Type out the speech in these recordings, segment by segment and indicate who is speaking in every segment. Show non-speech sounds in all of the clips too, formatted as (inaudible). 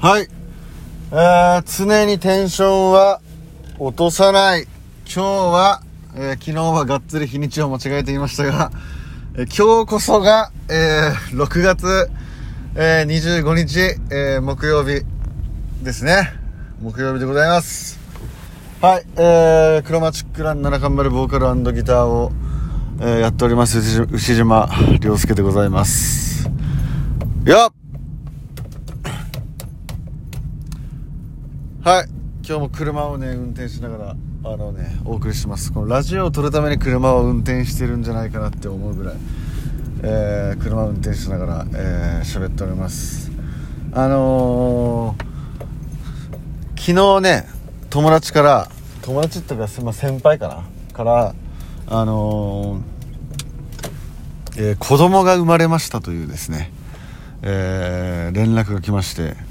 Speaker 1: はい。えー、常にテンションは落とさない。今日は、えー昨日はがっつり日にちを間違えていましたが、えー今日こそが、えー6月、えー25日、えー木曜日ですね。木曜日でございます。はい、えー、クロマチックラン七冠丸ボーカルギターを、えーやっております牛島良介でございます。よっはい。今日も車をね運転しながらあのねお送りします。このラジオを撮るために車を運転してるんじゃないかなって思うぐらい、えー車を運転しながらえー、っております。あのー昨日ね友達から友達っていうか、まあ、先輩かなからあのーえー子供が生まれましたというですね、えー連絡が来まして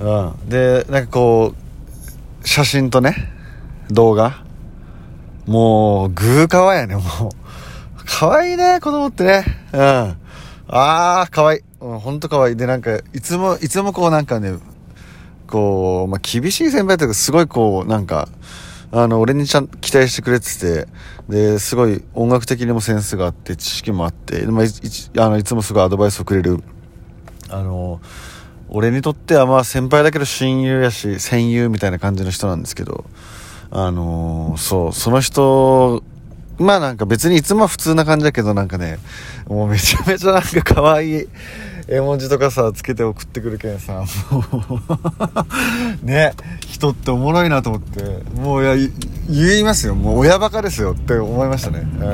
Speaker 1: うん、でなんかこう写真とね動画。もうグーかわいやねもう。かわいいね子供ってね。うん。ああかわい。い、うん、ほんとかわい。いでなんかいつもいつもこうなんかねこう、まあ、厳しい先輩というかすごいこうなんかあの俺にちゃん期待してくれててですごい音楽的にもセンスがあって知識もあって、まあ、いいあのいつもすごいアドバイスをくれるあの俺にとってはまあ先輩だけど親友やし戦友みたいな感じの人なんですけどあのーそうその人まあなんか別にいつもは普通な感じだけどなんかねもうめちゃめちゃなんか可愛い絵文字とかさつけて送ってくるけんさもう (laughs) ね人っておもろいなと思ってもういや言いますよ。もう親バカですよって思いましたね。う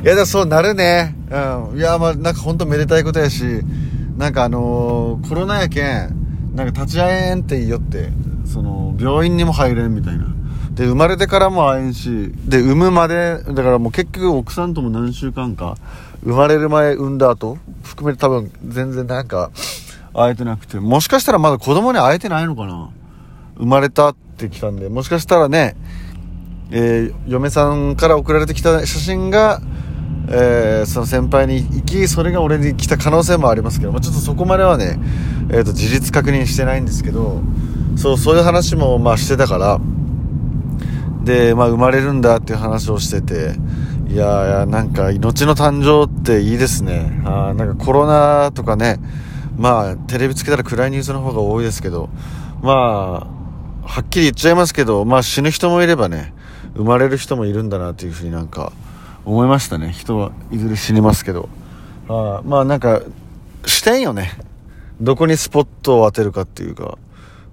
Speaker 1: ん。いやでもそうなるね。うん。いやまあなんか本当めでたいことやしなんかあのーコロナやけんなんか立ち会えんって言いよってその病院にも入れんみたいな。で生まれてからも会えんしで産むまでだからもう結局奥さんとも何週間か生まれる前産んだ後含めて多分全然なんか会えてなくてもしかしたらまだ子供に会えてないのかな。生まれたって来たんで。もしかしたらねえー嫁さんから送られてきた写真が、えーその先輩に行きそれが俺に来た可能性もありますけど、まあ、ちょっとそこまではね、えーと事実確認してないんですけどそうそういう話もまあしてたからで、まあ、生まれるんだっていう話をしてていやいやなんか命の誕生っていいですね。あなんかコロナとかねまあテレビつけたら暗いニュースの方が多いですけどまあはっきり言っちゃいますけどまあ死ぬ人もいればね生まれる人もいるんだなっていうふうになんか思いましたね。人はいずれ死にますけど。あまあなんか視点よね。どこにスポットを当てるかっていうか。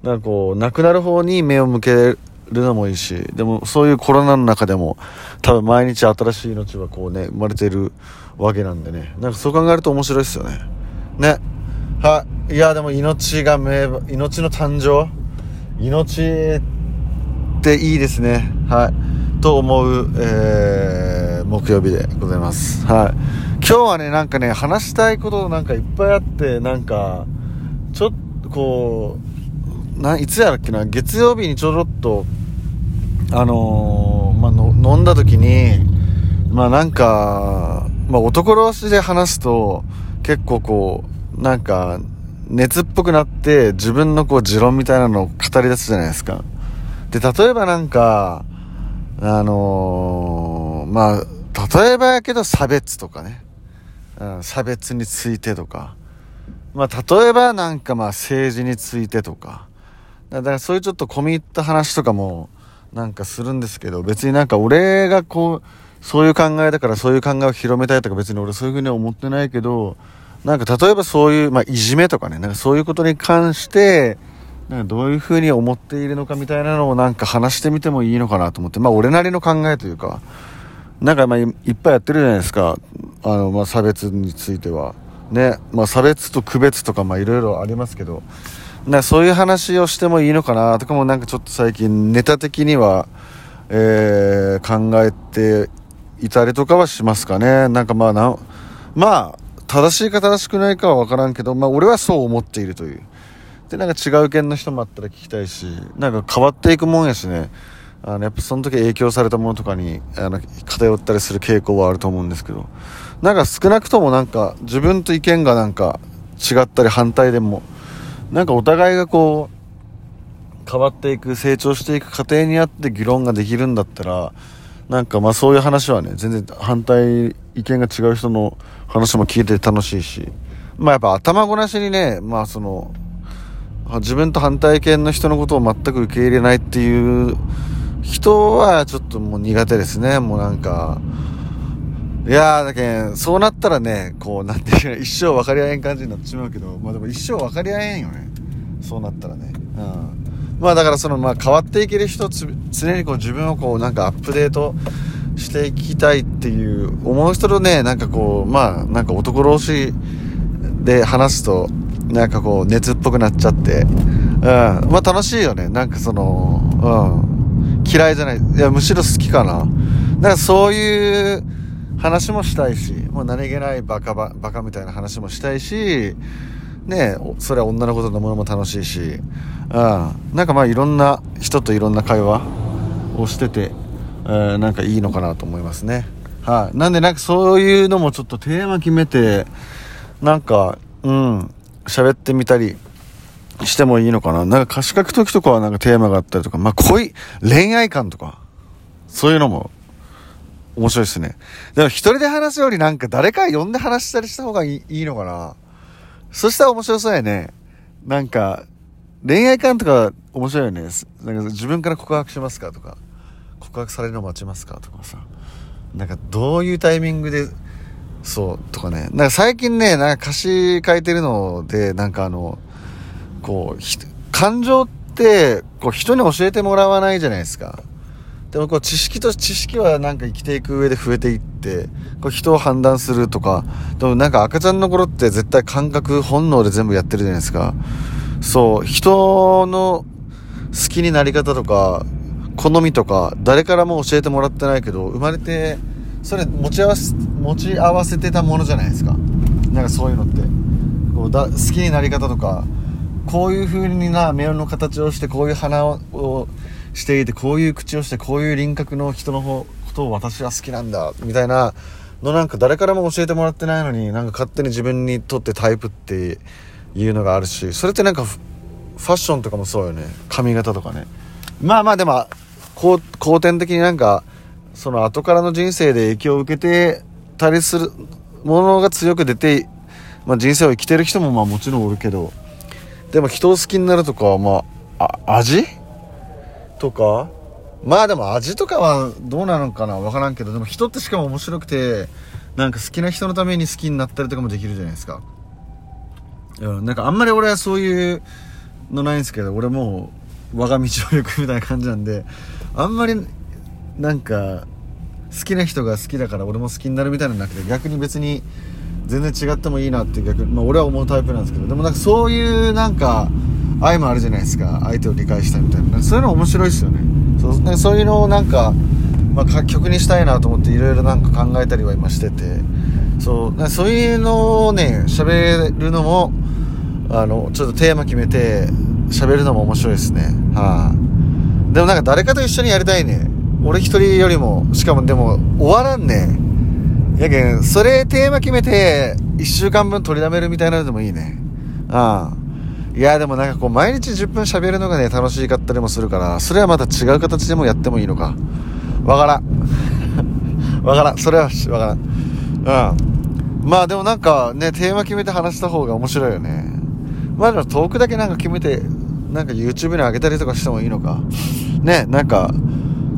Speaker 1: なんかこう亡くなる方に目を向けるのもいいし。でもそういうコロナの中でも多分毎日新しい命はこうね生まれてるわけなんでね。なんかそう考えると面白いですよね。ね。はいいやでも命が命の誕生？命っていいですね。はい。と思う、えー木曜日でございます。はい。今日はねなんかね話したいことなんかいっぱいあってなんかちょっとこうないつやらっけな月曜日にちょろっとあのーまあの飲んだ時にまあなんか、まあ、男同士で話すと結構こうなんか熱っぽくなって自分のこう持論みたいなのを語り出すじゃないですか。で例えばなんかあのーまあ例えばやけど差別とかね、うん、差別についてとか。まあ例えばなんかまあ政治についてとか。だからそういうちょっと込み入った話とかもなんかするんですけど別になんか俺がこうそういう考えだからそういう考えを広めたいとか別に俺そういうふうには思ってないけどなんか例えばそういう、まあ、いじめとかね。なんかそういうことに関してなんかどういうふうに思っているのかみたいなのをなんか話してみてもいいのかなと思って。まあ俺なりの考えというか。なんかまあいっぱいやってるじゃないですか。あの、まあ、差別については。ねまあ差別と区別とかまいろいろありますけど。なそういう話をしてもいいのかなとかもなんかちょっと最近ネタ的には、えー考えていたりとかはしますかね。なんかまあなまあ正しいか正しくないかは分からんけどまあ俺はそう思っているという。でなんか違う県の人もあったら聞きたいしなんか変わっていくもんやしね。あのやっぱその時影響されたものとかにあの偏ったりする傾向はあると思うんですけど。なんか少なくともなんか自分と意見がなんか違ったり反対でもなんかお互いがこう変わっていく成長していく過程にあって議論ができるんだったらなんかまあそういう話はね全然反対意見が違う人の話も聞いて楽しいし。まあやっぱ頭ごなしにねまあその自分と反対意見の人のことを全く受け入れないっていう人はちょっともう苦手ですねもうなんかいやー、だけん、そうなったらね、こう、なんていうか、一生分かり合えん感じになってしまうけど、まあでも一生分かり合えんよね。そうなったらね。うん。まあだからその、まあ変わっていける人つ、常にこう自分をこう、なんかアップデートしていきたいっていう、思う人とね、なんかこう、まあ、なんか男同士で話すと、なんかこう、熱っぽくなっちゃって、うん。まあ楽しいよね。なんかその、うん。嫌いじゃない。いや、むしろ好きかな。だからそういう、話もしたいし、もう何気ないバカババカみたいな話もしたいし、ねそれは女の子とのものも楽しいし、うん、なんかまあいろんな人といろんな会話をしてて、えー、なんかいいのかなと思いますね。はい、なんでなんかそういうのもちょっとテーマ決めて、なんか、うん、喋ってみたりしてもいいのかな？なんか歌詞書く時とかはなんかテーマがあったりとか、まあ恋、恋愛観とか、そういうのも面白いですね。でも一人で話すよりなんか誰か呼んで話したりした方がいいのかな？そしたら面白そうやね。なんか、恋愛観とか面白いよね。なんか自分から告白しますかとか、告白されるの待ちますかとかさ。なんかどういうタイミングで、そう、とかね。なんか最近ね、なんか歌詞書いてるので、なんかあの、こう、感情って、こう人に教えてもらわないじゃないですか。でもこう知識と知識はなんか生きていく上で増えていってこう人を判断するとかでもなんか赤ちゃんの頃って絶対感覚本能で全部やってるじゃないですか。そう人の好きになり方とか好みとか誰からも教えてもらってないけど生まれてそれ持ち合わせ持ち合わせてたものじゃないですか。なんかそういうのって。こうだ好きになり方とかこういう風にな目の形をしてこういう鼻をしていてこういう口をしてこういう輪郭の人のことを私は好きなんだみたいなのなんか誰からも教えてもらってないのになんか勝手に自分にとってタイプっていうのがあるしそれってなんかファッションとかもそうよね髪型とかねまあまあでも後天的になんかその後からの人生で影響を受けてたりするものが強く出て、まあ、人生を生きてる人もまあもちろんおるけどでも人を好きになるとかはまああ味？とか？まあでも味とかはどうなのかな分からんけどでも人ってしかも面白くてなんか好きな人のために好きになったりとかもできるじゃないですか。うんなんかあんまり俺はそういうのないんですけど俺もう我が道を行くみたいな感じなんであんまりなんか好きな人が好きだから俺も好きになるみたいなのなくて逆に別に全然違ってもいいなって逆に、まあ、俺は思うタイプなんですけどでもなんかそういうなんか愛もあるじゃないですか。相手を理解したみたいな。そういうの面白いですよね。そうそういうのをなんか、まあ、曲にしたいなと思っていろいろなんか考えたりは今してて。そうそういうのをね喋るのもあのちょっとテーマ決めて喋るのも面白いですね。はい、あ、でもなんか誰かと一緒にやりたいね。俺一人よりもしかもでも終わらんね。やけんそれテーマ決めて1週間分取りだめるみたいなのでもいいね。ああ。いやでもなんかこう毎日10分喋るのがね楽しかったりもするからそれはまた違う形でもやってもいいのか。わからん。(laughs) わからん。それはわからん。うんまあでもなんかねテーマ決めて話した方が面白いよね。まあでもトークだけなんか決めてなんか YouTube に上げたりとかしてもいいのか。ねなんか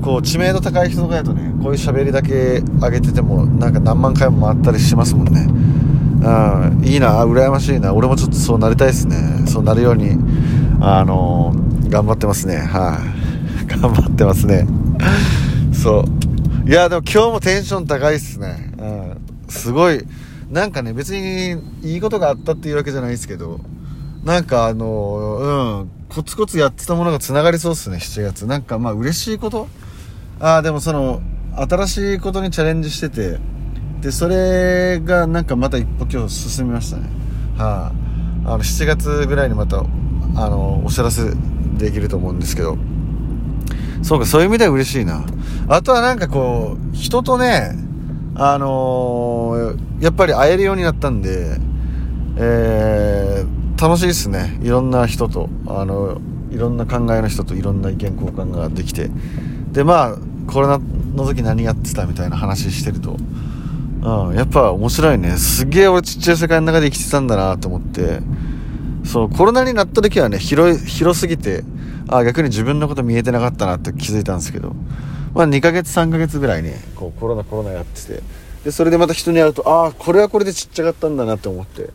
Speaker 1: こう知名度高い人とかやとねこういう喋りだけ上げててもなんか何万回も回ったりしますもんね。うん、いいな羨ましいな。俺もちょっとそうなりたいですね。そうなるようにあのー、頑張ってますね。はい、(laughs) 頑張ってますね。そう。いやでも今日もテンション高いっすね。うん。すごい。なんかね別にいいことがあったっていうわけじゃないですけどなんかあのー、うん。コツコツやってたものが繋がりそうっすね7月。なんかまあ嬉しいことああでもその新しいことにチャレンジしててでそれがなんかまた一歩今日進みましたね。はい、あ、あの7月ぐらいにまたあのお知らせできると思うんですけど。そうかそういう意味では嬉しいな。あとはなんかこう人とねあのー、やっぱり会えるようになったんでえー、楽しいですね。いろんな人とあのいろんな考えの人といろんな意見交換ができて。でまあコロナの時何やってたみたいな話してると、うん、やっぱ面白いね。すげえ俺ちっちゃい世界の中で生きてたんだなと思って。そうコロナになった時はね広い広すぎてあ逆に自分のこと見えてなかったなって気づいたんですけど。まあ2ヶ月3ヶ月ぐらいねこうコロナコロナやってて。でそれでまた人に会うとああこれはこれでちっちゃかったんだなって思って。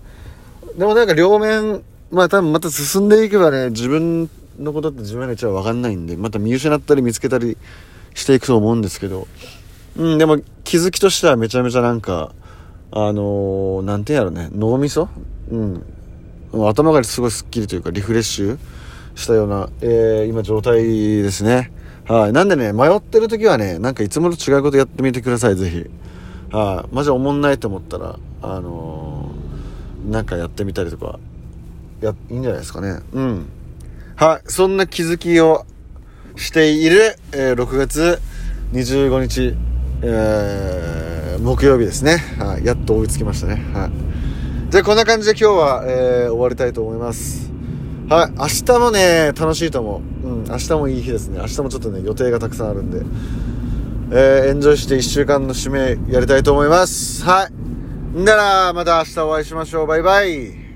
Speaker 1: でもなんか両面まあ多分また進んでいけばね自分のことって自分が一番分かんないんでまた見失ったり見つけたりしていくと思うんですけど。うんでも気づきとしてはめちゃめちゃなんかあの何ー、なんやろね脳みそ？うん。頭がすごいスッキリというかリフレッシュしたような、えー、今状態ですね。はい。なんでね迷ってる時はねなんかいつもと違うことやってみてくださいぜひ。はい。マジおもんないと思ったらあのー、なんかやってみたりとかやいいんじゃないですかね。うん。はい、そんな気づきをしている、えー、6月25日、えー、木曜日ですね。はい、やっと追いつきましたね。はい。じゃあこんな感じで今日は、えー、終わりたいと思います。はい、明日もね、楽しいと思う。うん、明日もいい日ですね。明日もちょっとね、予定がたくさんあるんで、えー、エンジョイして1週間の締めやりたいと思います。はい。んなら、また明日お会いしましょう。バイバイ。